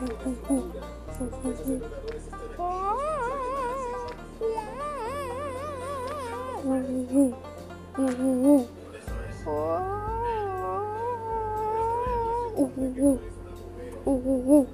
嗯嗯嗯嗯嗯嗯嗯嗯嗯嗯嗯嗯嗯嗯嗯嗯嗯嗯